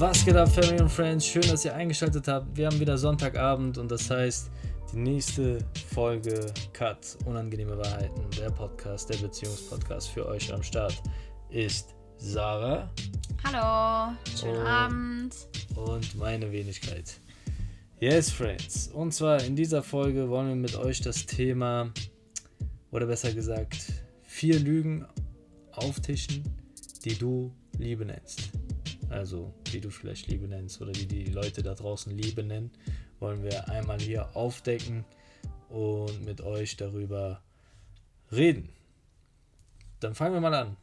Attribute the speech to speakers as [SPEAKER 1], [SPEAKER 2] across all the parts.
[SPEAKER 1] Was geht ab, Family und Friends? Schön, dass ihr eingeschaltet habt. Wir haben wieder Sonntagabend und das heißt, die nächste Folge Cut, Unangenehme Wahrheiten, der Podcast, der Beziehungspodcast für euch am Start ist Sarah.
[SPEAKER 2] Hallo, schönen
[SPEAKER 1] Und-
[SPEAKER 2] Abend.
[SPEAKER 1] und meine Wenigkeit. Yes, Friends. Und zwar in dieser Folge wollen wir mit euch das Thema, oder besser gesagt, vier Lügen auftischen, die du Liebe nennst. Also, wie du vielleicht Liebe nennst oder wie die Leute da draußen Liebe nennen, wollen wir einmal hier aufdecken und mit euch darüber reden. Dann fangen wir mal an.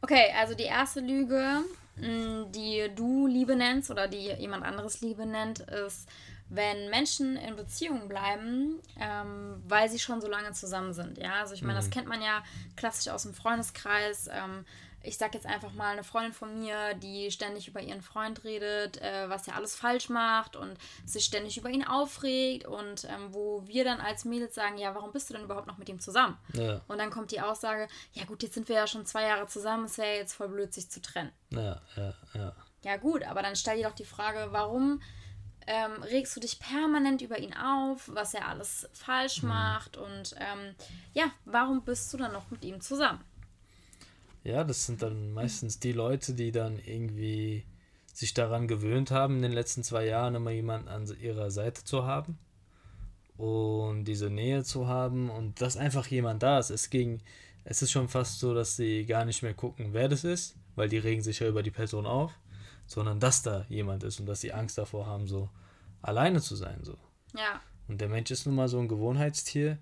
[SPEAKER 2] Okay, also die erste Lüge, mh, die du Liebe nennst oder die jemand anderes Liebe nennt, ist, wenn Menschen in Beziehung bleiben, ähm, weil sie schon so lange zusammen sind. Ja, also ich meine, das kennt man ja klassisch aus dem Freundeskreis. Ähm, ich sag jetzt einfach mal eine Freundin von mir, die ständig über ihren Freund redet, äh, was er alles falsch macht und sich ständig über ihn aufregt und ähm, wo wir dann als Mädels sagen, ja, warum bist du denn überhaupt noch mit ihm zusammen?
[SPEAKER 1] Ja,
[SPEAKER 2] Und dann kommt die Aussage, ja gut, jetzt sind wir ja schon zwei Jahre zusammen, es wäre jetzt voll blöd, sich zu trennen.
[SPEAKER 1] ja, ja, ja.
[SPEAKER 2] Ja gut, aber dann stell dir doch die Frage, warum ähm, regst du dich permanent über ihn auf, was er alles falsch macht und ähm, ja, warum bist du dann noch mit ihm zusammen?
[SPEAKER 1] Ja, das sind dann meistens die Leute, die dann irgendwie sich daran gewöhnt haben, in den letzten zwei Jahren immer jemanden an ihrer Seite zu haben und diese Nähe zu haben und dass einfach jemand da ist. Es ging, es ist schon fast so, dass sie gar nicht mehr gucken, wer das ist, weil die regen sich ja über die Person auf, sondern dass da jemand ist und dass sie Angst davor haben, so alleine zu sein, so.
[SPEAKER 2] Ja,
[SPEAKER 1] Und der Mensch ist nun mal so ein Gewohnheitstier.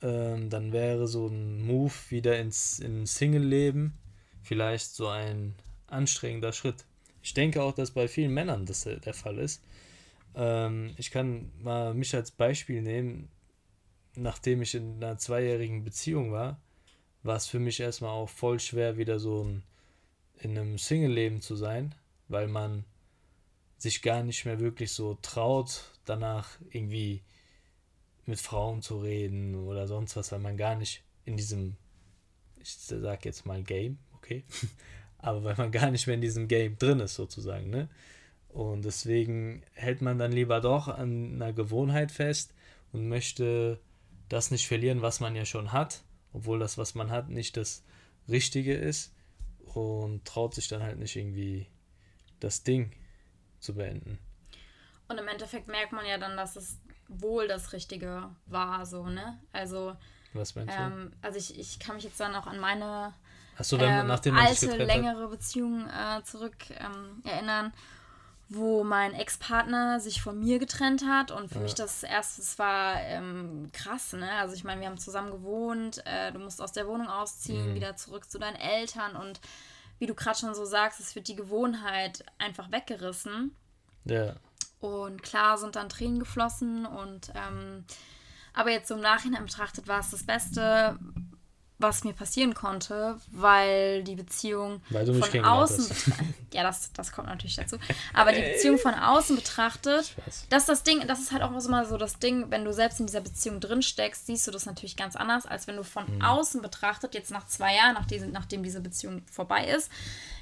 [SPEAKER 1] Ähm, dann wäre so ein Move wieder ins, ins Single-Leben vielleicht so ein anstrengender Schritt. Ich denke auch, dass bei vielen Männern das der der Fall ist. Ähm, ich kann mal mich als Beispiel nehmen. Nachdem ich in einer zweijährigen Beziehung war, war es für mich erstmal auch voll schwer, wieder so ein, in einem Single-Leben zu sein, weil man sich gar nicht mehr wirklich so traut, danach irgendwie mit Frauen zu reden oder sonst was, weil man gar nicht in diesem, ich sag jetzt mal Game, okay, aber weil man gar nicht mehr in diesem Game drin ist sozusagen, ne? Und deswegen hält man dann lieber doch an einer Gewohnheit fest und möchte das nicht verlieren, was man ja schon hat, obwohl das, was man hat, nicht das Richtige ist und traut sich dann halt nicht irgendwie das Ding zu beenden.
[SPEAKER 2] und im Endeffekt merkt man ja dann, dass es wohl das Richtige war, so, ne? Also,
[SPEAKER 1] Was meinst du?
[SPEAKER 2] ähm, also ich, ich kann mich jetzt dann auch an meine
[SPEAKER 1] Achso, wenn,
[SPEAKER 2] ähm,
[SPEAKER 1] nachdem
[SPEAKER 2] alte,
[SPEAKER 1] getrennt hat.
[SPEAKER 2] längere Beziehung äh, zurück ähm, erinnern, wo mein Ex-Partner sich von mir getrennt hat und für
[SPEAKER 1] Ja.
[SPEAKER 2] mich das erste, war ähm, krass, ne? Also ich meine, wir haben zusammen gewohnt, äh, du musst aus der Wohnung ausziehen,
[SPEAKER 1] Mhm.
[SPEAKER 2] wieder zurück zu deinen Eltern und wie du gerade schon so sagst, es wird die Gewohnheit einfach weggerissen.
[SPEAKER 1] Ja,
[SPEAKER 2] Und klar sind dann Tränen geflossen und ähm, aber jetzt so im Nachhinein betrachtet war es das Beste, was mir passieren konnte, weil die Beziehung
[SPEAKER 1] Weil
[SPEAKER 2] von außen ja das, das kommt natürlich dazu, aber die Beziehung von außen betrachtet,
[SPEAKER 1] Spaß.
[SPEAKER 2] das Ding, das ist halt auch immer so das Ding, wenn du selbst in dieser Beziehung drin steckst, siehst du das natürlich ganz anders, als wenn du von
[SPEAKER 1] Mhm.
[SPEAKER 2] außen betrachtet, jetzt nach zwei Jahren, nach nachdem diese Beziehung vorbei ist,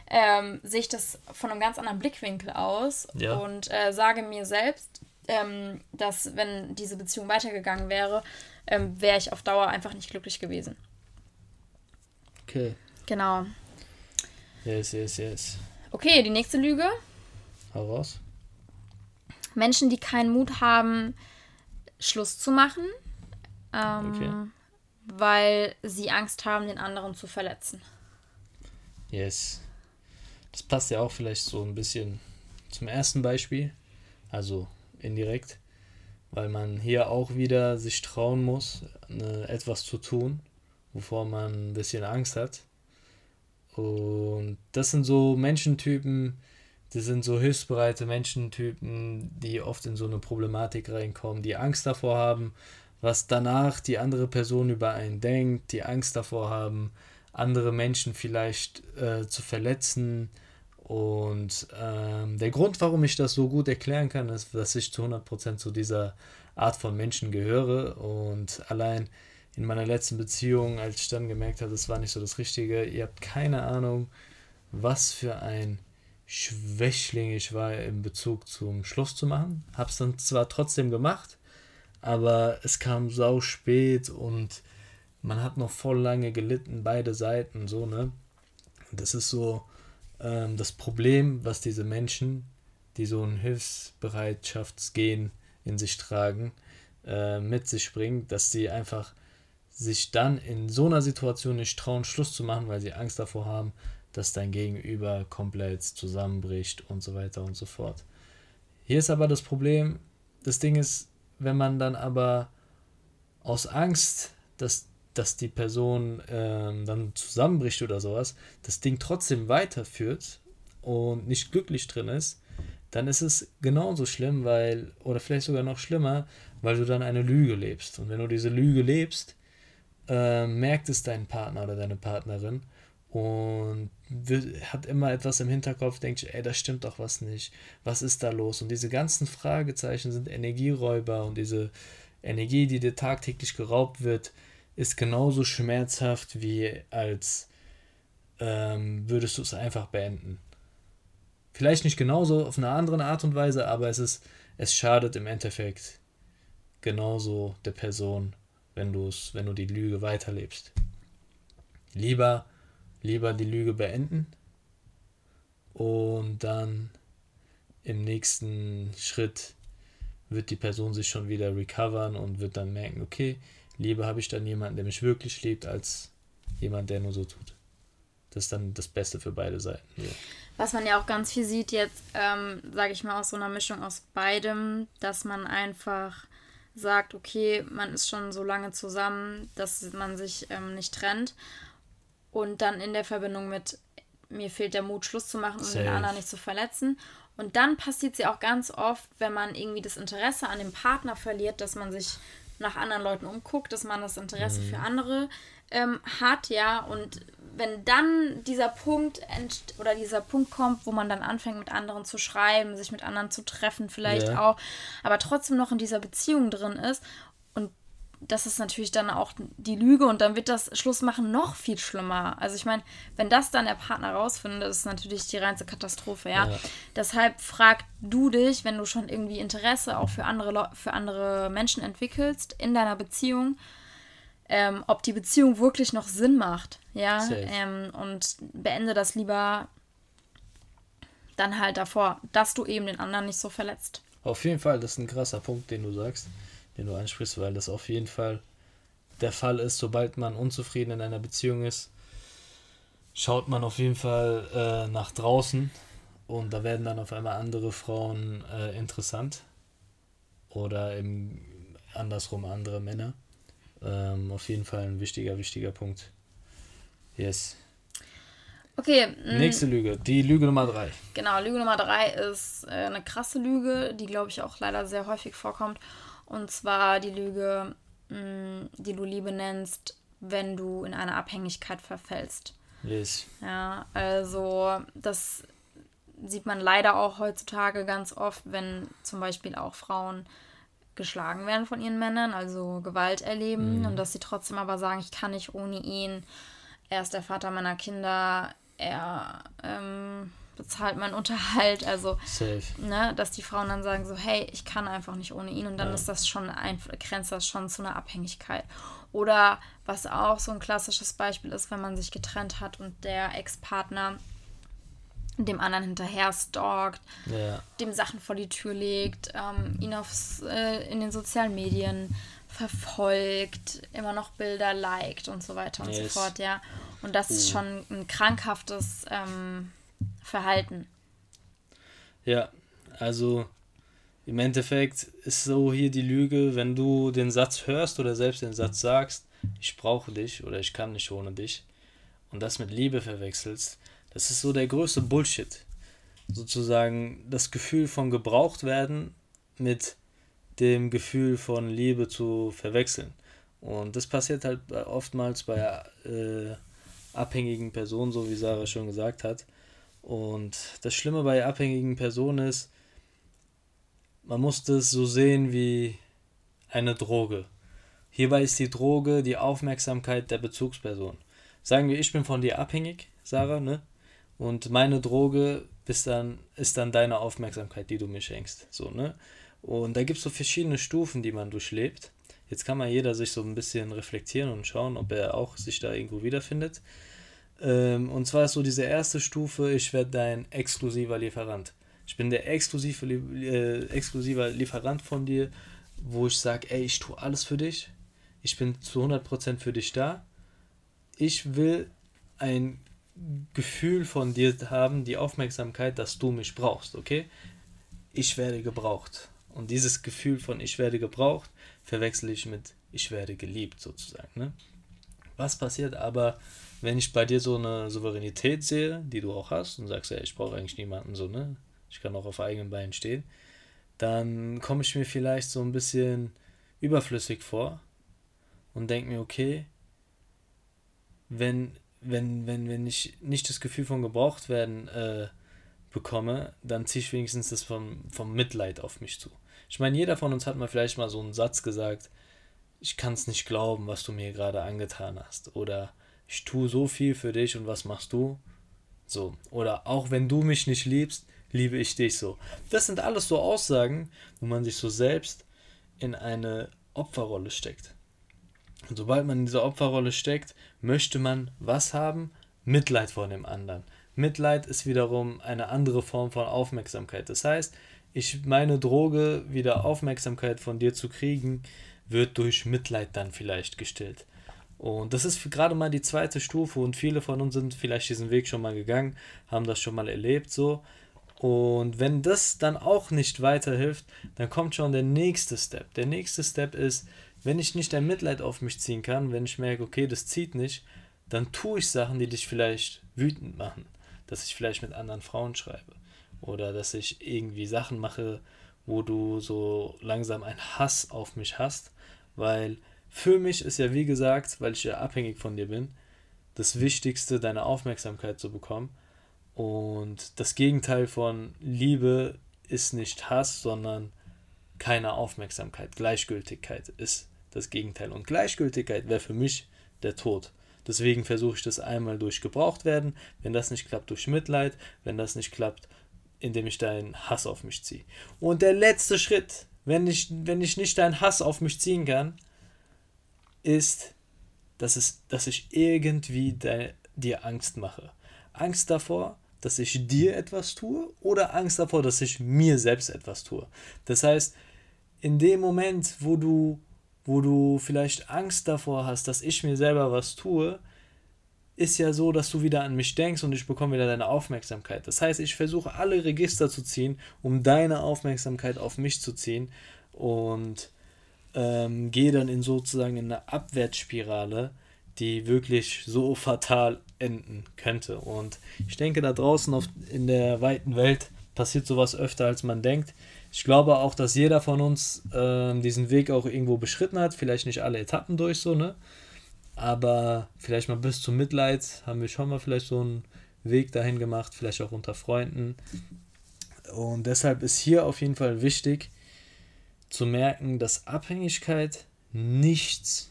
[SPEAKER 2] ähm, sehe ich das von einem ganz anderen Blickwinkel aus
[SPEAKER 1] Ja.
[SPEAKER 2] und äh, sage mir selbst, ähm, dass wenn diese Beziehung weitergegangen wäre, ähm, wäre ich auf Dauer einfach nicht glücklich gewesen.
[SPEAKER 1] Okay.
[SPEAKER 2] Genau.
[SPEAKER 1] Yes, yes, yes.
[SPEAKER 2] Okay, die nächste Lüge.
[SPEAKER 1] Hau raus.
[SPEAKER 2] Menschen, die keinen Mut haben, Schluss zu machen, ähm,
[SPEAKER 1] Okay.
[SPEAKER 2] weil sie Angst haben, den anderen zu verletzen.
[SPEAKER 1] Yes. Das passt ja auch vielleicht so ein bisschen zum ersten Beispiel. Also indirekt. Weil man hier auch wieder sich trauen muss, ne, etwas zu tun, wovor man ein bisschen Angst hat. Und das sind so Menschentypen, das sind so hilfsbereite Menschentypen, die oft in so eine Problematik reinkommen, die Angst davor haben, was danach die andere Person über einen denkt, die Angst davor haben, andere Menschen vielleicht äh, zu verletzen. Und ähm, der Grund, warum ich das so gut erklären kann, ist, dass ich zu 100% zu dieser Art von Menschen gehöre. Und allein in meiner letzten Beziehung, als ich dann gemerkt habe, das war nicht so das Richtige, ihr habt keine Ahnung, was für ein schwächling ich war im Bezug zum Schluss zu machen. Hab's dann zwar trotzdem gemacht, aber es kam sau spät und man hat noch voll lange gelitten, beide Seiten, so, ne? Das ist so ähm, das Problem, was diese Menschen, die so ein Hilfsbereitschaftsgehen in sich tragen, äh, mit sich bringt, dass sie einfach sich dann in so einer Situation nicht trauen, Schluss zu machen, weil sie Angst davor haben, dass dein Gegenüber komplett zusammenbricht und so weiter und so fort. Hier ist aber das Problem, das Ding ist, wenn man dann aber aus Angst, dass, dass die Person ähm, dann zusammenbricht oder sowas, das Ding trotzdem weiterführt und nicht glücklich drin ist, dann ist es genauso schlimm, weil, oder vielleicht sogar noch schlimmer, weil du dann eine Lüge lebst. Und wenn du diese Lüge lebst, äh, merkt es dein Partner oder deine Partnerin und wird, hat immer etwas im Hinterkopf, denkt, ey, da stimmt doch was nicht. Was ist da los? Und diese ganzen Fragezeichen sind Energieräuber und diese Energie, die dir tagtäglich geraubt wird, ist genauso schmerzhaft wie als ähm, würdest du es einfach beenden. Vielleicht nicht genauso auf eine andere Art und Weise, aber es ist, es schadet im Endeffekt genauso der Person, wenn du es, wenn du die Lüge weiterlebst. Lieber lieber die Lüge beenden und dann im nächsten Schritt wird die Person sich schon wieder recovern und wird dann merken, okay, lieber habe ich dann jemanden, der mich wirklich liebt, als jemand, der nur so tut. Das ist dann das Beste für beide Seiten. Ja.
[SPEAKER 2] Was man ja auch ganz viel sieht jetzt, ähm, sage ich mal, aus so einer Mischung aus beidem, dass man einfach sagt, okay, man ist schon so lange zusammen, dass man sich ähm, nicht trennt und dann in der Verbindung mit mir fehlt der Mut, Schluss zu machen, um Safe. den anderen nicht zu verletzen. Und dann passiert sie auch ganz oft, wenn man irgendwie das Interesse an dem Partner verliert, dass man sich nach anderen Leuten umguckt, dass man das Interesse mhm. für andere ähm, hat, ja. Und wenn dann dieser Punkt oder dieser Punkt kommt, wo man dann anfängt, mit anderen zu schreiben, sich mit anderen zu treffen, vielleicht yeah. auch, aber trotzdem noch in dieser Beziehung drin ist und das ist natürlich dann auch die Lüge und dann wird das Schlussmachen noch viel schlimmer. Also ich meine, wenn das dann der Partner rausfindet, ist natürlich die reinste Katastrophe, ja? ja. Deshalb frag du dich, wenn du schon irgendwie Interesse auch für andere, für andere Menschen entwickelst in deiner Beziehung, ähm, ob die Beziehung wirklich noch Sinn macht, ja? Ähm, und beende das lieber dann halt davor, dass du eben den anderen nicht so verletzt.
[SPEAKER 1] Auf jeden Fall, das ist ein krasser Punkt, den du sagst den du ansprichst, weil das auf jeden Fall der Fall ist, sobald man unzufrieden in einer Beziehung ist, schaut man auf jeden Fall äh, nach draußen und da werden dann auf einmal andere Frauen äh, interessant oder eben andersrum andere Männer. Ähm, auf jeden Fall ein wichtiger, wichtiger Punkt. Yes.
[SPEAKER 2] Okay.
[SPEAKER 1] Mm. Nächste Lüge, die Lüge Nummer drei.
[SPEAKER 2] Genau, Lüge Nummer drei ist äh, eine krasse Lüge, die glaube ich auch leider sehr häufig vorkommt. Und zwar die Lüge, mm, die du Liebe nennst, wenn du in eine Abhängigkeit verfällst. Yes. Ja, also das sieht man leider auch heutzutage ganz oft, wenn zum Beispiel auch Frauen geschlagen werden von ihren Männern, also Gewalt erleben mhm. und dass sie trotzdem aber sagen, ich kann nicht ohne ihn. Er ist der Vater meiner Kinder. Er ähm, bezahlt meinen Unterhalt. Also, Safe. Ne, dass die Frauen dann sagen so, hey, ich kann einfach nicht ohne ihn. Und dann ja. ist das schon ein, grenzt das schon zu einer Abhängigkeit. Oder was auch so ein klassisches Beispiel ist, wenn man sich getrennt hat und der Ex-Partner dem anderen hinterher stalkt, ja. dem Sachen vor die Tür legt, ähm, ihn aufs, äh, in den sozialen Medien verfolgt, immer noch Bilder liked und so weiter und yes. so fort, ja. Und das uh. ist schon ein krankhaftes ähm, Verhalten.
[SPEAKER 1] Ja, also im Endeffekt ist so hier die Lüge, wenn du den Satz hörst oder selbst den Satz sagst, ich brauche dich oder ich kann nicht ohne dich und das mit Liebe verwechselst, das ist so der größte Bullshit. Sozusagen das Gefühl von gebraucht werden mit dem Gefühl von Liebe zu verwechseln. Und das passiert halt oftmals bei äh, abhängigen Personen, so wie Sarah schon gesagt hat. Und das Schlimme bei abhängigen Personen ist, man muss das so sehen wie eine Droge. Hierbei ist die Droge die Aufmerksamkeit der Bezugsperson. Sagen wir, ich bin von dir abhängig, Sarah, ne? Und meine Droge ist dann, ist dann deine Aufmerksamkeit, die du mir schenkst. So, ne? Und da gibt es so verschiedene Stufen, die man durchlebt. Jetzt kann mal jeder sich so ein bisschen reflektieren und schauen, ob er auch sich da irgendwo wiederfindet. Ähm, und zwar ist so diese erste Stufe, ich werde dein exklusiver Lieferant. Ich bin der exklusive, äh, exklusiver Lieferant von dir, wo ich sage, ey, ich tue alles für dich. Ich bin zu 100% für dich da. Ich will ein Gefühl von dir haben, die Aufmerksamkeit, dass du mich brauchst, okay? Ich werde gebraucht. Und dieses Gefühl von ich werde gebraucht verwechsel ich mit ich werde geliebt sozusagen. Ne? Was passiert aber, wenn ich bei dir so eine Souveränität sehe, die du auch hast und sagst, ja, ich brauche eigentlich niemanden so, ne? Ich kann auch auf eigenen Beinen stehen, dann komme ich mir vielleicht so ein bisschen überflüssig vor und denke mir, okay, wenn, wenn, wenn, wenn ich nicht das Gefühl von gebraucht werden äh, bekomme, dann ziehe ich wenigstens das vom, vom Mitleid auf mich zu. Ich meine, jeder von uns hat mal vielleicht mal so einen Satz gesagt, ich kann es nicht glauben, was du mir gerade angetan hast. Oder ich tue so viel für dich und was machst du? So. Oder auch wenn du mich nicht liebst, liebe ich dich so. Das sind alles so Aussagen, wo man sich so selbst in eine Opferrolle steckt. Und sobald man in dieser Opferrolle steckt, möchte man was haben? Mitleid vor dem anderen. Mitleid ist wiederum eine andere Form von Aufmerksamkeit. Das heißt, ich meine Droge, wieder Aufmerksamkeit von dir zu kriegen, wird durch Mitleid dann vielleicht gestillt. Und das ist gerade mal die zweite Stufe und viele von uns sind vielleicht diesen Weg schon mal gegangen, haben das schon mal erlebt so. Und wenn das dann auch nicht weiterhilft, dann kommt schon der nächste Step. Der nächste Step ist, wenn ich nicht ein Mitleid auf mich ziehen kann, wenn ich merke, okay, das zieht nicht, dann tue ich Sachen, die dich vielleicht wütend machen. Dass ich vielleicht mit anderen Frauen schreibe oder dass ich irgendwie Sachen mache, wo du so langsam einen Hass auf mich hast, weil für mich ist ja wie gesagt, weil ich ja abhängig von dir bin, das Wichtigste, deine Aufmerksamkeit zu bekommen. Und das Gegenteil von Liebe ist nicht Hass, sondern keine Aufmerksamkeit. Gleichgültigkeit ist das Gegenteil. Und Gleichgültigkeit wäre für mich der Tod. Deswegen versuche ich das einmal durch gebraucht werden. Wenn das nicht klappt, durch Mitleid. Wenn das nicht klappt, indem ich deinen Hass auf mich ziehe. Und der letzte Schritt, wenn ich, wenn ich nicht deinen Hass auf mich ziehen kann, ist, dass, es, dass ich irgendwie de, dir Angst mache. Angst davor, dass ich dir etwas tue oder Angst davor, dass ich mir selbst etwas tue. Das heißt, in dem Moment, wo du, wo du vielleicht Angst davor hast, dass ich mir selber was tue, ist ja so, dass du wieder an mich denkst und ich bekomme wieder deine Aufmerksamkeit. Das heißt, ich versuche alle Register zu ziehen, um deine Aufmerksamkeit auf mich zu ziehen und ähm, gehe dann in sozusagen in eine Abwärtsspirale, die wirklich so fatal enden könnte. Und ich denke, da draußen auf, in der weiten Welt passiert sowas öfter, als man denkt. Ich glaube auch, dass jeder von uns äh, diesen Weg auch irgendwo beschritten hat, vielleicht nicht alle Etappen durch so, ne? Aber vielleicht mal bis zum Mitleid haben wir schon mal vielleicht so einen Weg dahin gemacht, vielleicht auch unter Freunden. Und deshalb ist hier auf jeden Fall wichtig zu merken, dass Abhängigkeit nichts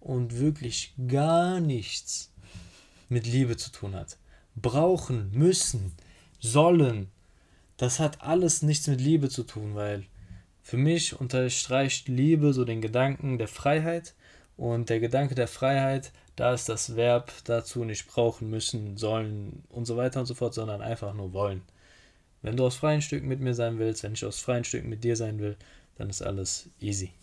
[SPEAKER 1] und wirklich gar nichts mit Liebe zu tun hat. Brauchen, müssen, sollen, das hat alles nichts mit Liebe zu tun, weil für mich unterstreicht Liebe so den Gedanken der Freiheit und der Gedanke der Freiheit, da ist das Verb dazu nicht brauchen, müssen, sollen und so weiter und so fort, sondern einfach nur wollen. Wenn du aus freien Stücken mit mir sein willst, wenn ich aus freien Stücken mit dir sein will, dann ist alles easy.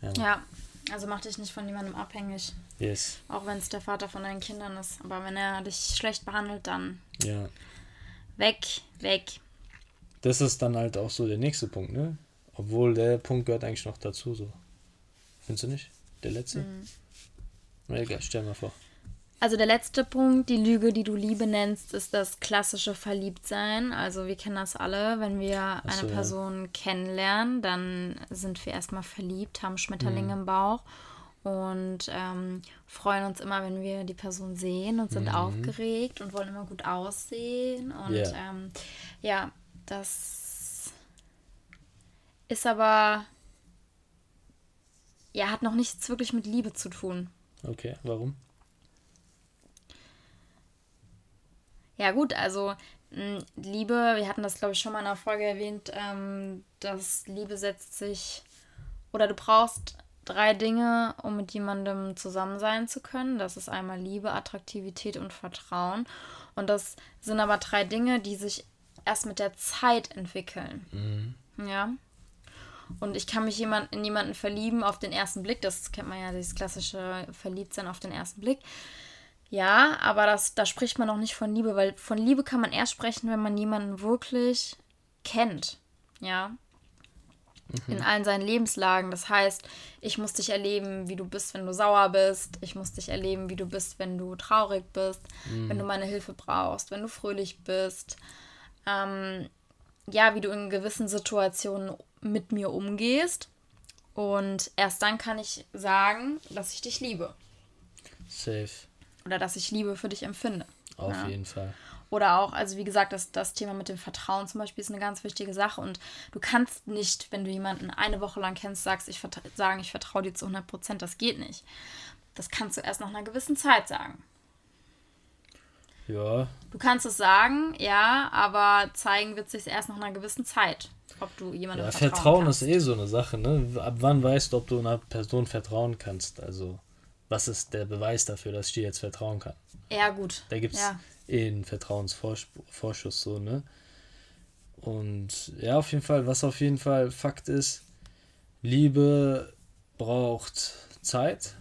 [SPEAKER 2] Ja, ja also mach dich nicht von jemandem abhängig.
[SPEAKER 1] Yes.
[SPEAKER 2] Auch wenn es der Vater von deinen Kindern ist. Aber wenn er dich schlecht behandelt, dann
[SPEAKER 1] ja.
[SPEAKER 2] weg, weg.
[SPEAKER 1] Das ist dann halt auch so der nächste Punkt, ne? Obwohl der Punkt gehört eigentlich noch dazu, so. Findest du nicht? Der letzte? Mhm. Na egal, stell mal vor.
[SPEAKER 2] Also der letzte Punkt, die Lüge, die du Liebe nennst, ist das klassische Verliebtsein. Also wir kennen das alle, wenn wir so, eine Person ja. kennenlernen, dann sind wir erstmal verliebt, haben Schmetterlinge mhm. im Bauch und ähm, freuen uns immer, wenn wir die Person sehen und sind mhm. aufgeregt und wollen immer gut aussehen. Und yeah. ähm, ja, das ist aber ja, hat noch nichts wirklich mit Liebe zu tun.
[SPEAKER 1] Okay, warum?
[SPEAKER 2] Ja, gut, also Liebe, wir hatten das, glaube ich, schon mal in einer Folge erwähnt, ähm, dass Liebe setzt sich, oder du brauchst drei Dinge, um mit jemandem zusammen sein zu können. Das ist einmal Liebe, Attraktivität und Vertrauen. Und das sind aber drei Dinge, die sich erst mit der Zeit entwickeln. Mhm. Ja. Und ich kann mich jemand, in jemanden verlieben auf den ersten Blick. Das kennt man ja, dieses klassische Verliebtsein auf den ersten Blick. Ja, aber das, da spricht man noch nicht von Liebe, weil von Liebe kann man erst sprechen, wenn man jemanden wirklich kennt. Ja. Mhm. In allen seinen Lebenslagen. Das heißt, ich muss dich erleben, wie du bist, wenn du sauer bist. Ich muss dich erleben, wie du bist, wenn du traurig bist, mhm. wenn du meine Hilfe brauchst, wenn du fröhlich bist. Ähm, ja, wie du in gewissen Situationen mit mir umgehst. Und erst dann kann ich sagen, dass ich dich liebe. Safe. Oder dass ich Liebe für dich empfinde.
[SPEAKER 1] Auf ja. jeden Fall.
[SPEAKER 2] Oder auch, also wie gesagt, das, das Thema mit dem Vertrauen zum Beispiel ist eine ganz wichtige Sache. Und du kannst nicht, wenn du jemanden eine Woche lang kennst, sagst, ich sagen, ich vertraue dir zu 100 Prozent. Das geht nicht. Das kannst du erst nach einer gewissen Zeit sagen. Ja. Du kannst es sagen, ja, aber zeigen wird sich erst nach einer gewissen Zeit, ob du
[SPEAKER 1] jemandem ja, vertrauen Vertrauen kannst. ist eh so eine Sache, ne? Ab wann weißt du, ob du einer Person vertrauen kannst? Also, was ist der Beweis dafür, dass ich dir jetzt vertrauen kann? Ja, gut. Da gibt es ja. eh einen Vertrauensvorschuss, so, ne? Und ja, auf jeden Fall, was auf jeden Fall Fakt ist, Liebe braucht Zeit,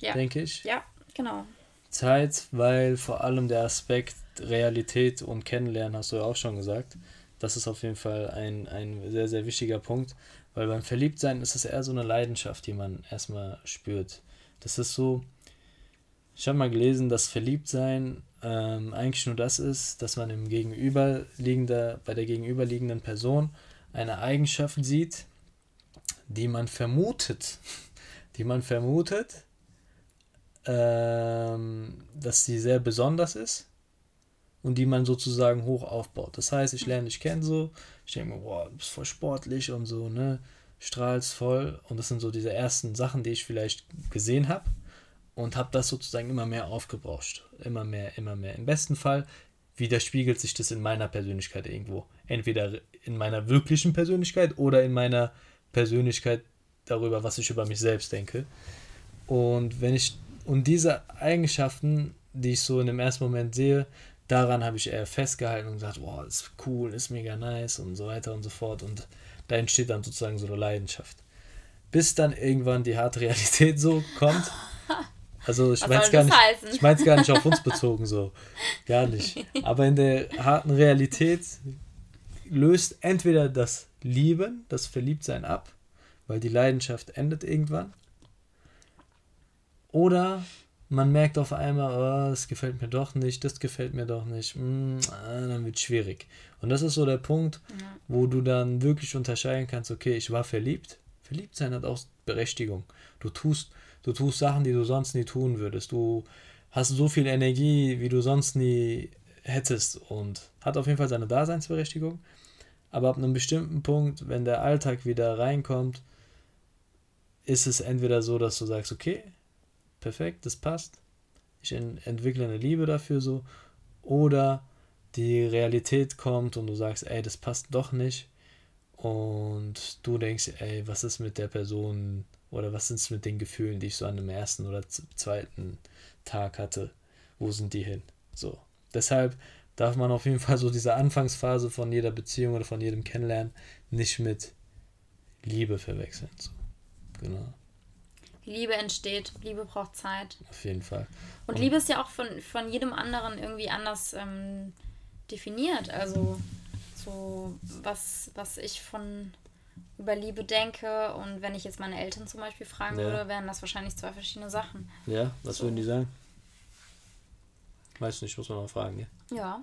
[SPEAKER 1] ja. denke ich.
[SPEAKER 2] Ja, genau.
[SPEAKER 1] Zeit, weil vor allem der Aspekt Realität und Kennenlernen, hast du ja auch schon gesagt, das ist auf jeden Fall ein, ein sehr, sehr wichtiger Punkt, weil beim Verliebtsein ist es eher so eine Leidenschaft, die man erstmal spürt. Das ist so, ich habe mal gelesen, dass Verliebtsein ähm, eigentlich nur das ist, dass man im gegenüberliegender, bei der gegenüberliegenden Person eine Eigenschaft sieht, die man vermutet, die man vermutet, ähm, dass sie sehr besonders ist und die man sozusagen hoch aufbaut. Das heißt, ich lerne dich kennen so, ich denke mir, boah, du bist voll sportlich und so, ne, strahlst voll und das sind so diese ersten Sachen, die ich vielleicht gesehen habe und habe das sozusagen immer mehr aufgebauscht, immer mehr, immer mehr. Im besten Fall widerspiegelt sich das in meiner Persönlichkeit irgendwo, entweder in meiner wirklichen Persönlichkeit oder in meiner Persönlichkeit darüber, was ich über mich selbst denke. Und wenn ich und diese Eigenschaften, die ich so in dem ersten Moment sehe, daran habe ich eher festgehalten und gesagt, wow, ist cool, ist mega nice und so weiter und so fort. Und da entsteht dann sozusagen so eine Leidenschaft. Bis dann irgendwann die harte Realität so kommt. Also ich meine es gar, nicht, gar nicht auf uns bezogen so. Gar nicht. Aber in der harten Realität löst entweder das Lieben, das Verliebtsein ab, weil die Leidenschaft endet irgendwann. Oder man merkt auf einmal, oh, das gefällt mir doch nicht, das gefällt mir doch nicht, mm, ah, dann wird es schwierig. Und das ist so der Punkt, ja. wo du dann wirklich unterscheiden kannst, okay, ich war verliebt. Verliebt sein hat auch Berechtigung. Du tust, du tust Sachen, die du sonst nie tun würdest. Du hast so viel Energie, wie du sonst nie hättest und hat auf jeden Fall seine Daseinsberechtigung. Aber ab einem bestimmten Punkt, wenn der Alltag wieder reinkommt, ist es entweder so, dass du sagst, okay, perfekt, das passt. Ich entwickle eine Liebe dafür so. Oder die Realität kommt und du sagst, ey, das passt doch nicht. Und du denkst, ey, was ist mit der Person oder was ist mit den Gefühlen, die ich so an dem ersten oder zweiten Tag hatte? Wo sind die hin? So. Deshalb darf man auf jeden Fall so diese Anfangsphase von jeder Beziehung oder von jedem Kennenlernen nicht mit Liebe verwechseln. So. Genau.
[SPEAKER 2] Liebe entsteht, Liebe braucht Zeit.
[SPEAKER 1] Auf jeden Fall.
[SPEAKER 2] Und, Und Liebe ist ja auch von, von jedem anderen irgendwie anders ähm, definiert. Also so was, was ich von über Liebe denke und wenn ich jetzt meine Eltern zum Beispiel fragen ja. würde, wären das wahrscheinlich zwei verschiedene Sachen.
[SPEAKER 1] Ja, was so. würden die sagen? Weiß nicht, muss man mal fragen, ja?
[SPEAKER 2] Ja.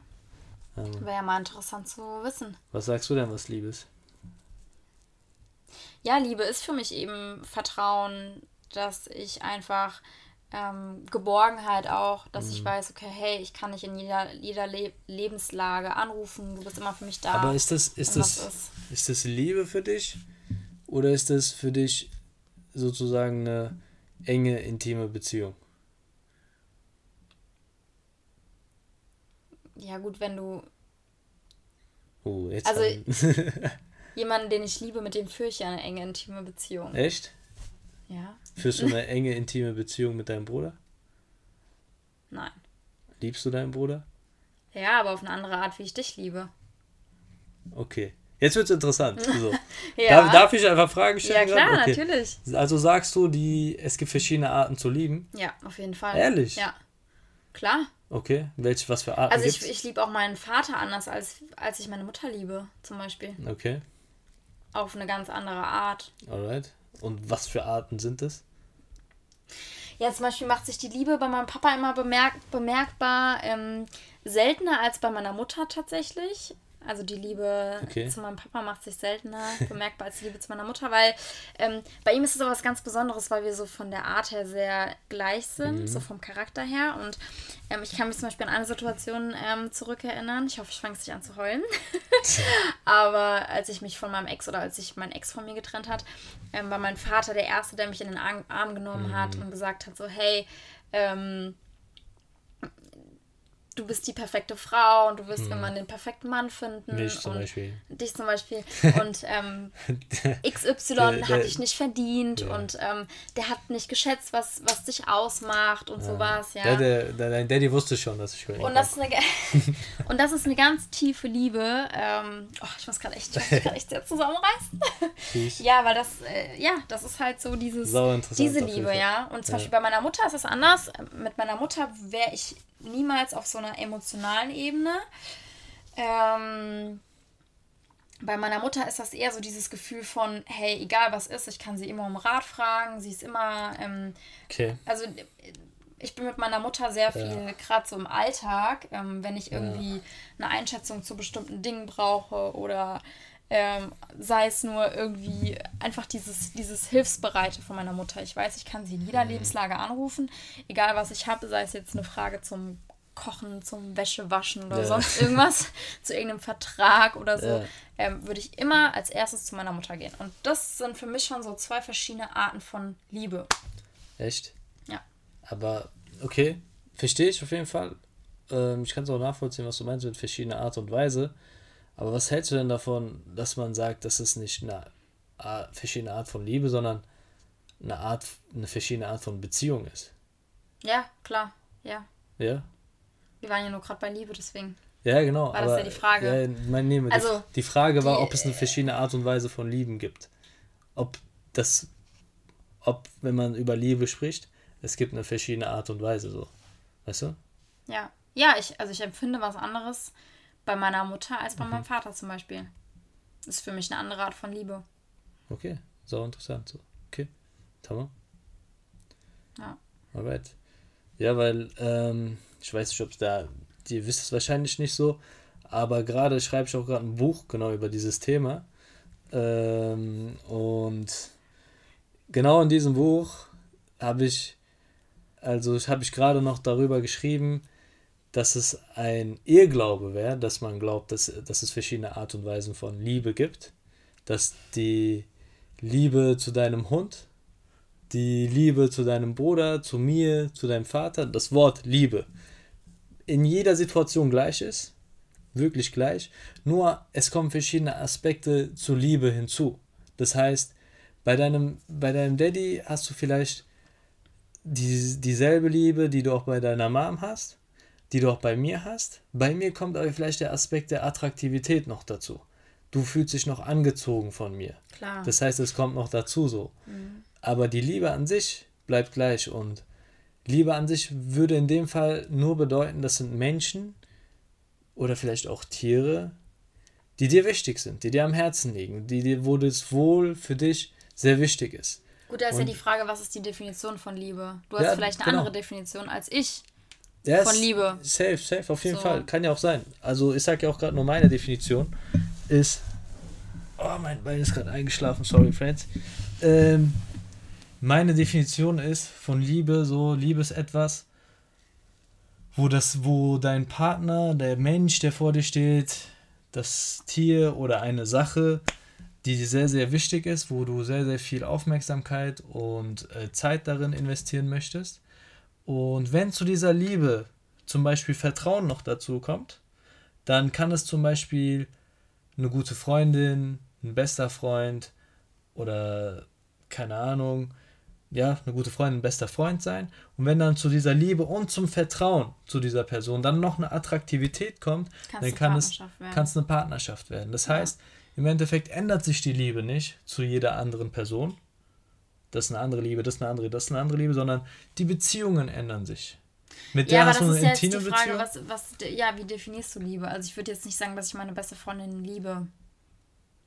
[SPEAKER 2] Ähm, Wäre ja mal interessant zu wissen.
[SPEAKER 1] Was sagst du denn, was Liebe ist?
[SPEAKER 2] Ja, Liebe ist für mich eben Vertrauen, dass ich einfach ähm, Geborgenheit auch, dass mhm. ich weiß, okay, hey, ich kann dich in jeder, jeder Le Lebenslage anrufen, du bist immer für mich da.
[SPEAKER 1] Aber ist das, ist das, ist. ist das Liebe für dich? Oder ist das für dich sozusagen eine enge, intime Beziehung?
[SPEAKER 2] Ja, gut, wenn du.
[SPEAKER 1] Oh, jetzt.
[SPEAKER 2] Also, Jemanden, den ich liebe, mit dem führe ich ja eine enge, intime Beziehung.
[SPEAKER 1] Echt?
[SPEAKER 2] Ja?
[SPEAKER 1] Führst du eine enge, intime Beziehung mit deinem Bruder?
[SPEAKER 2] Nein.
[SPEAKER 1] Liebst du deinen Bruder?
[SPEAKER 2] Ja, aber auf eine andere Art, wie ich dich liebe.
[SPEAKER 1] Okay. Jetzt wird's interessant. So.
[SPEAKER 2] Ja.
[SPEAKER 1] darf, darf ich einfach Fragen
[SPEAKER 2] Ja,
[SPEAKER 1] stellen?
[SPEAKER 2] klar,
[SPEAKER 1] gerade?
[SPEAKER 2] natürlich.
[SPEAKER 1] Also sagst du, die, es gibt verschiedene Arten zu lieben?
[SPEAKER 2] Ja, auf jeden Fall.
[SPEAKER 1] Ehrlich?
[SPEAKER 2] Ja. Klar.
[SPEAKER 1] Okay. Welche, was für Arten
[SPEAKER 2] Also ich, ich liebe auch meinen Vater anders, als, als ich meine Mutter liebe, zum Beispiel.
[SPEAKER 1] Okay.
[SPEAKER 2] Auf eine ganz andere Art.
[SPEAKER 1] Alright. Und was für Arten sind es?
[SPEAKER 2] Ja, zum Beispiel macht sich die Liebe bei meinem Papa immer bemerk bemerkbar ähm, seltener als bei meiner Mutter tatsächlich. Also die Liebe
[SPEAKER 1] Okay.
[SPEAKER 2] zu meinem Papa macht sich seltener bemerkbar als die Liebe zu meiner Mutter, weil ähm, bei ihm ist es aber was ganz Besonderes, weil wir so von der Art her sehr gleich sind,
[SPEAKER 1] Mhm.
[SPEAKER 2] so vom Charakter her. Und ähm, ich kann mich zum Beispiel an eine Situation ähm, zurückerinnern. Ich hoffe, ich fange es nicht an zu heulen. Aber als ich mich von meinem Ex oder als sich mein Ex von mir getrennt hat, ähm, war mein Vater der Erste, der mich in den Arm, genommen hat
[SPEAKER 1] Mhm.
[SPEAKER 2] und gesagt hat, so, hey, ähm, du bist die perfekte Frau und du wirst immer den perfekten Mann finden.
[SPEAKER 1] Mich zum
[SPEAKER 2] und
[SPEAKER 1] Beispiel.
[SPEAKER 2] Dich zum Beispiel. Und ähm, XY
[SPEAKER 1] Der-
[SPEAKER 2] hat dich nicht verdient
[SPEAKER 1] Ja.
[SPEAKER 2] und ähm, der hat nicht geschätzt, was, was dich ausmacht und sowas, ja.
[SPEAKER 1] Der, der, der, dein Daddy wusste schon, dass ich ihn
[SPEAKER 2] Und das, ist eine, und das ist eine ganz tiefe Liebe. Ähm, oh, ich muss gerade echt, ich muss gerade echt sehr zusammenreißen. Ja, weil das, äh, ja, das ist halt so dieses, diese Liebe, ja. Und zum
[SPEAKER 1] Ja.
[SPEAKER 2] Beispiel bei meiner Mutter ist es anders. Mit meiner Mutter wäre ich niemals auf so einer emotionalen Ebene. Ähm, bei meiner Mutter ist das eher so dieses Gefühl von, hey, egal was ist, ich kann sie immer um Rat fragen. Sie ist immer, ähm,
[SPEAKER 1] Okay.
[SPEAKER 2] also ich bin mit meiner Mutter sehr viel, gerade so im Alltag, ähm, wenn ich irgendwie eine Einschätzung zu bestimmten Dingen brauche oder ähm, sei es nur irgendwie einfach dieses, dieses Hilfsbereite von meiner Mutter. Ich weiß, ich kann sie in jeder
[SPEAKER 1] Mhm.
[SPEAKER 2] Lebenslage anrufen, egal was ich habe, sei es jetzt eine Frage zum Kochen, zum Wäschewaschen oder
[SPEAKER 1] Ja.
[SPEAKER 2] sonst irgendwas, zu irgendeinem Vertrag oder so,
[SPEAKER 1] Ja.
[SPEAKER 2] ähm, würde ich immer als erstes zu meiner Mutter gehen. Und das sind für mich schon so zwei verschiedene Arten von Liebe.
[SPEAKER 1] Echt?
[SPEAKER 2] Ja.
[SPEAKER 1] Aber, okay, verstehe ich auf jeden Fall. Ähm, ich kann es auch nachvollziehen, was du meinst mit verschiedener Art und Weise. Aber was hältst du denn davon, dass man sagt, das ist nicht eine Art, verschiedene Art von Liebe, sondern eine Art, eine verschiedene Art von Beziehung ist?
[SPEAKER 2] Ja, klar, ja.
[SPEAKER 1] Ja?
[SPEAKER 2] Wir waren ja nur gerade bei Liebe, deswegen.
[SPEAKER 1] Ja, genau.
[SPEAKER 2] War das
[SPEAKER 1] aber,
[SPEAKER 2] ja die Frage?
[SPEAKER 1] Ja, mein, nee,
[SPEAKER 2] Also,
[SPEAKER 1] die, die Frage war,
[SPEAKER 2] die-
[SPEAKER 1] ob es eine verschiedene Art und Weise von Lieben gibt. Ob das, ob, wenn man über Liebe spricht, es gibt eine verschiedene Art und Weise so. Weißt du?
[SPEAKER 2] Ja. Ja, ich, also ich empfinde was anderes bei meiner Mutter als bei
[SPEAKER 1] Mhm.
[SPEAKER 2] meinem Vater zum Beispiel. Das ist für mich eine andere Art von Liebe.
[SPEAKER 1] Okay, so interessant. So. Okay, Tamam.
[SPEAKER 2] Ja.
[SPEAKER 1] Alright. Ja, weil, ähm, ich weiß nicht, ob es da, ihr wisst es wahrscheinlich nicht so, aber gerade schreibe ich auch gerade ein Buch genau über dieses Thema. Ähm, und genau in diesem Buch habe ich, also habe ich gerade noch darüber geschrieben, dass es ein Irrglaube wäre, dass man glaubt, dass, dass es verschiedene Art und Weisen von Liebe gibt. Dass die Liebe zu deinem Hund, die Liebe zu deinem Bruder, zu mir, zu deinem Vater, das Wort Liebe in jeder Situation gleich ist, wirklich gleich, nur es kommen verschiedene Aspekte zur Liebe hinzu. Das heißt, bei deinem, bei deinem Daddy hast du vielleicht die, dieselbe Liebe, die du auch bei deiner Mom hast, die du auch bei mir hast. Bei mir kommt aber vielleicht der Aspekt der Attraktivität noch dazu. Du fühlst dich noch angezogen von mir.
[SPEAKER 2] Klar.
[SPEAKER 1] Das heißt, es kommt noch dazu so. Aber die Liebe an sich bleibt gleich und Liebe an sich würde in dem Fall nur bedeuten, das sind Menschen oder vielleicht auch Tiere, die dir wichtig sind, die dir am Herzen liegen, die dir, wo das Wohl für dich sehr wichtig ist.
[SPEAKER 2] Gut, da ist ja
[SPEAKER 1] Und-
[SPEAKER 2] die Frage, was ist die Definition von Liebe? Du hast
[SPEAKER 1] Ja,
[SPEAKER 2] vielleicht eine
[SPEAKER 1] genau.
[SPEAKER 2] andere Definition als ich.
[SPEAKER 1] Ja,
[SPEAKER 2] Von Liebe.
[SPEAKER 1] Safe, safe, auf jeden
[SPEAKER 2] So.
[SPEAKER 1] Fall. Kann ja auch sein. Also ich sage ja auch gerade nur meine Definition ist. Oh, mein Bein ist gerade eingeschlafen, sorry, Friends. Ähm, meine Definition ist von Liebe, so Liebe ist etwas, wo das, wo dein Partner, der Mensch, der vor dir steht, das Tier oder eine Sache, die dir sehr, sehr wichtig ist, wo du sehr, sehr viel Aufmerksamkeit und äh, Zeit darin investieren möchtest. Und wenn zu dieser Liebe zum Beispiel Vertrauen noch dazu kommt, dann kann es zum Beispiel eine gute Freundin, ein bester Freund oder keine Ahnung, ja, eine gute Freundin, ein bester Freund sein. Und wenn dann zu dieser Liebe und zum Vertrauen zu dieser Person dann noch eine Attraktivität kommt, Kannst dann kann es kann es eine Partnerschaft werden. Das ja. heißt, im Endeffekt ändert sich die Liebe nicht zu jeder anderen Person. Das ist eine andere Liebe, das ist eine andere, das ist eine andere Liebe, sondern die Beziehungen ändern sich. Mit der ja,
[SPEAKER 2] hast du eine intime ja Frage, was, was, ja, wie definierst du Liebe? Also ich würde jetzt nicht sagen, dass ich meine beste Freundin liebe.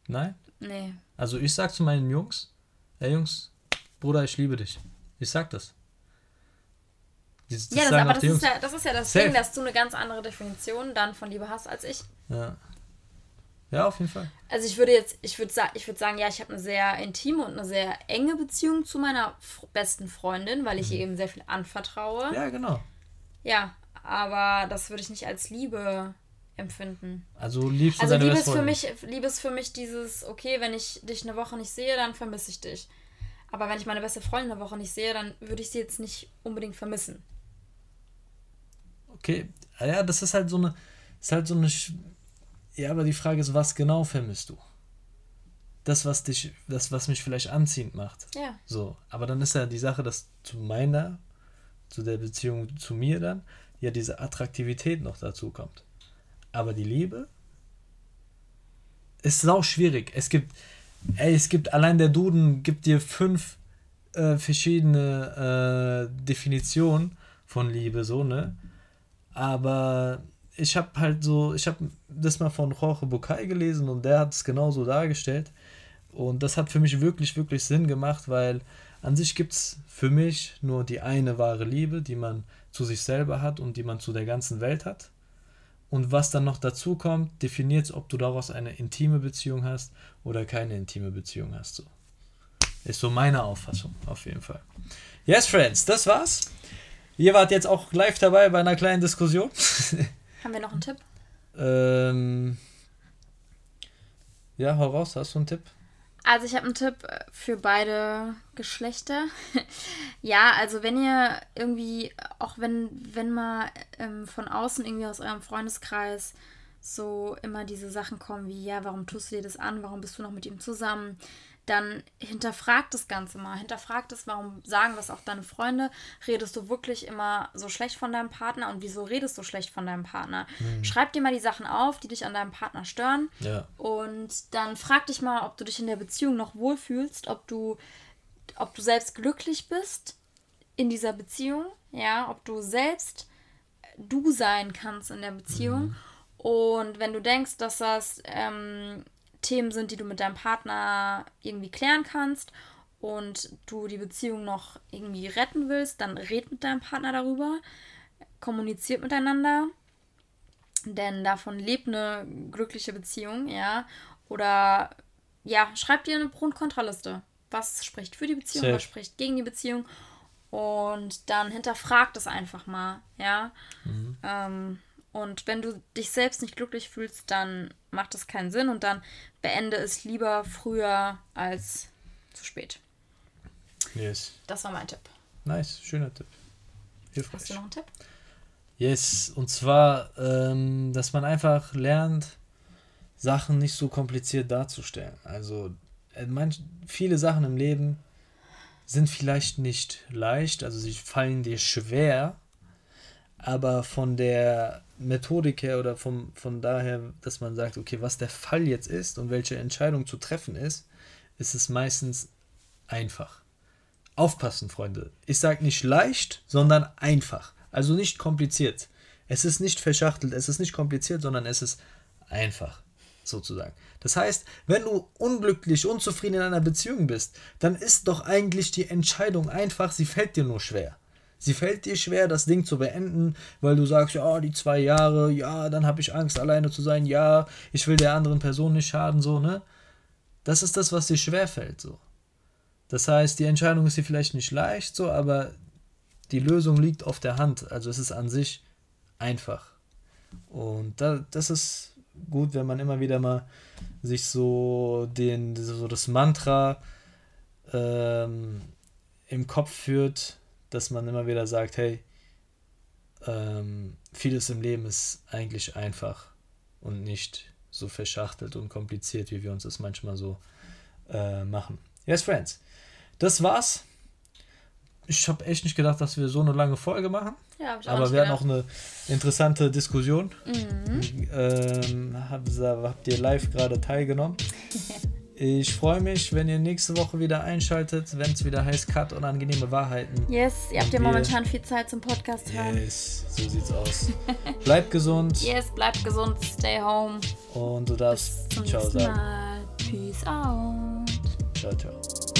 [SPEAKER 1] Nein? Nee. Also ich sag zu meinen Jungs, ey Jungs, Bruder, ich liebe dich. Ich sag das.
[SPEAKER 2] Das, das ja, das, aber das ist ja, das ist ja das Safe. Ding, dass du eine ganz andere Definition dann von Liebe hast als ich.
[SPEAKER 1] Ja. Ja, auf jeden Fall.
[SPEAKER 2] Also ich würde jetzt, ich würde ich würde sagen, ja, ich habe eine sehr intime und eine sehr enge Beziehung zu meiner besten Freundin, weil ich mhm. ihr eben sehr viel anvertraue.
[SPEAKER 1] Ja, genau.
[SPEAKER 2] Ja, aber das würde ich nicht als Liebe empfinden. Also liebst du also deine Liebe ist für mich, Liebe ist für mich dieses, okay, wenn ich dich eine Woche nicht sehe, dann vermisse ich dich. Aber wenn ich meine beste Freundin eine Woche nicht sehe, dann würde ich sie jetzt nicht unbedingt vermissen.
[SPEAKER 1] Okay, ah ja, das ist halt so eine, ist halt so eine, ja, aber die Frage ist, was genau vermisst du? Das, was dich, das, was mich vielleicht anziehend macht. Ja. So, aber dann ist ja die Sache, dass zu meiner zu der Beziehung zu mir dann, ja diese Attraktivität noch dazu kommt. Aber die Liebe ist auch schwierig. Es gibt, ey, es gibt, allein der Duden gibt dir fünf äh, verschiedene äh, Definitionen von Liebe, so, ne? Aber ich habe halt so, ich habe das mal von Jorge Bucay gelesen und der hat es genauso dargestellt. Und das hat für mich wirklich, wirklich Sinn gemacht, weil an sich gibt es für mich nur die eine wahre Liebe, die man zu sich selber hat und die man zu der ganzen Welt hat. Und was dann noch dazu kommt, definiert, ob du daraus eine intime Beziehung hast oder keine intime Beziehung hast. So. Ist so meine Auffassung, auf jeden Fall. Yes, Friends, das war's. Ihr wart jetzt auch live dabei bei einer kleinen Diskussion.
[SPEAKER 2] Haben wir noch einen Tipp?
[SPEAKER 1] ähm, ja, hau raus, hast du einen Tipp?
[SPEAKER 2] Also ich habe einen Tipp äh, für beide Geschlechter. ja, also wenn ihr irgendwie, auch wenn, wenn mal ähm, von außen irgendwie aus eurem Freundeskreis so immer diese Sachen kommen wie, ja, warum tust du dir das an, warum bist du noch mit ihm zusammen? Dann hinterfrag das Ganze mal. Hinterfrag das, warum sagen das auch deine Freunde? Redest du wirklich immer so schlecht von deinem Partner und wieso redest du schlecht von deinem Partner? Mhm. Schreib dir mal die Sachen auf, die dich an deinem Partner stören. Ja. Und dann frag dich mal, ob du dich in der Beziehung noch wohlfühlst, ob du, ob du selbst glücklich bist in dieser Beziehung, ja, ob du selbst du sein kannst in der Beziehung. Mhm. Und wenn du denkst, dass das ähm, Themen sind, die du mit deinem Partner irgendwie klären kannst und du die Beziehung noch irgendwie retten willst, dann red mit deinem Partner darüber, kommuniziert miteinander, denn davon lebt eine glückliche Beziehung, ja. Oder ja, schreib dir eine Pro- und Kontraliste. Was spricht für die Beziehung, Safe. was spricht gegen die Beziehung und dann hinterfrag das einfach mal, ja. Mhm. Ähm, und wenn du dich selbst nicht glücklich fühlst, dann macht das keinen Sinn und dann beende es lieber früher als zu spät. Yes. Das war mein Tipp.
[SPEAKER 1] Nice, schöner Tipp. Hilfreich. Hast du noch einen Tipp? Yes, und zwar, ähm, dass man einfach lernt, Sachen nicht so kompliziert darzustellen. Also, äh, manch, viele Sachen im Leben sind vielleicht nicht leicht, also sie fallen dir schwer, aber von der Methodik her oder vom, von daher, dass man sagt, okay, was der Fall jetzt ist und welche Entscheidung zu treffen ist, ist es meistens einfach. Aufpassen, Freunde. Ich sage nicht leicht, sondern einfach. Also nicht kompliziert. Es ist nicht verschachtelt, es ist nicht kompliziert, sondern es ist einfach, sozusagen. Das heißt, wenn du unglücklich, unzufrieden in einer Beziehung bist, dann ist doch eigentlich die Entscheidung einfach, sie fällt dir nur schwer. Sie fällt dir schwer, das Ding zu beenden, weil du sagst, ja, die zwei Jahre, ja, dann habe ich Angst, alleine zu sein, ja, ich will der anderen Person nicht schaden, so, ne? Das ist das, was dir schwer fällt, so. Das heißt, die Entscheidung ist dir vielleicht nicht leicht, so, aber die Lösung liegt auf der Hand. Also es ist an sich einfach. Und da, das ist gut, wenn man immer wieder mal sich so den, so das Mantra ähm, im Kopf führt, dass man immer wieder sagt, hey, ähm, vieles im Leben ist eigentlich einfach. und nicht so verschachtelt und kompliziert, wie wir uns das manchmal so äh, machen. Yes, Friends. Das war's. Ich habe echt nicht gedacht, dass wir so eine lange Folge machen.
[SPEAKER 2] Ja, hab ich auch
[SPEAKER 1] Aber wir hatten auch eine interessante Diskussion.
[SPEAKER 2] Mhm.
[SPEAKER 1] Ähm, habt, habt ihr live gerade teilgenommen? Ich freue mich, wenn ihr nächste Woche wieder einschaltet, wenn es wieder heißt Cut unangenehme Wahrheiten.
[SPEAKER 2] Yes, ihr habt
[SPEAKER 1] Und
[SPEAKER 2] ja momentan viel Zeit zum Podcast hören.
[SPEAKER 1] Yes, so sieht's aus. Bleibt gesund
[SPEAKER 2] Yes, bleibt gesund, stay home.
[SPEAKER 1] und du darfst
[SPEAKER 2] Zum
[SPEAKER 1] Ciao sagen.
[SPEAKER 2] Mal. Peace out.
[SPEAKER 1] Ciao, ciao.